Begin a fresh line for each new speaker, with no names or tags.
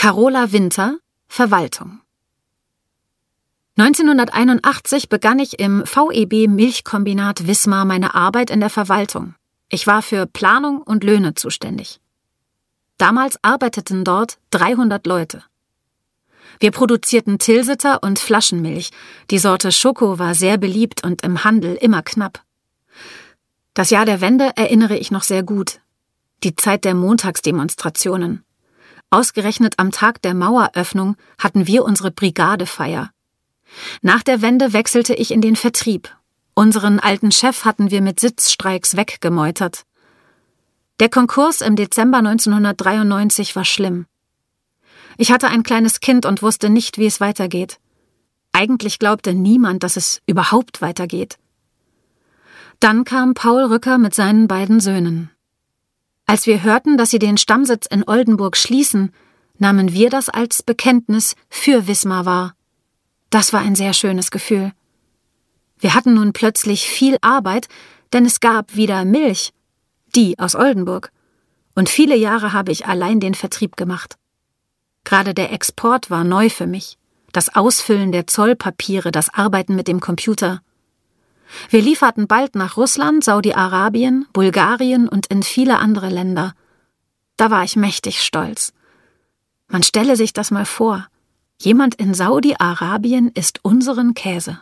Carola Winter, Verwaltung. 1981 begann ich im VEB Milchkombinat Wismar meine Arbeit in der Verwaltung. Ich war für Planung und Löhne zuständig. Damals arbeiteten dort 300 Leute. Wir produzierten Tilsiter und Flaschenmilch. Die Sorte Schoko war sehr beliebt und im Handel immer knapp. Das Jahr der Wende erinnere ich noch sehr gut. Die Zeit der Montagsdemonstrationen. Ausgerechnet am Tag der Maueröffnung hatten wir unsere Brigadefeier. Nach der Wende wechselte ich in den Vertrieb. Unseren alten Chef hatten wir mit Sitzstreiks weggemeutert. Der Konkurs im Dezember 1993 war schlimm. Ich hatte ein kleines Kind und wusste nicht, wie es weitergeht. Eigentlich glaubte niemand, dass es überhaupt weitergeht. Dann kam Paul Rücker mit seinen beiden Söhnen. Als wir hörten, dass sie den Stammsitz in Oldenburg schließen, nahmen wir das als Bekenntnis für Wismar wahr. Das war ein sehr schönes Gefühl. Wir hatten nun plötzlich viel Arbeit, denn es gab wieder Milch, die aus Oldenburg. Und viele Jahre habe ich allein den Vertrieb gemacht. Gerade der Export war neu für mich. Das Ausfüllen der Zollpapiere, das Arbeiten mit dem Computer. Wir lieferten bald nach Russland, Saudi-Arabien, Bulgarien und in viele andere Länder. Da war ich mächtig stolz. Man stelle sich das mal vor. Jemand in Saudi-Arabien isst unseren Käse.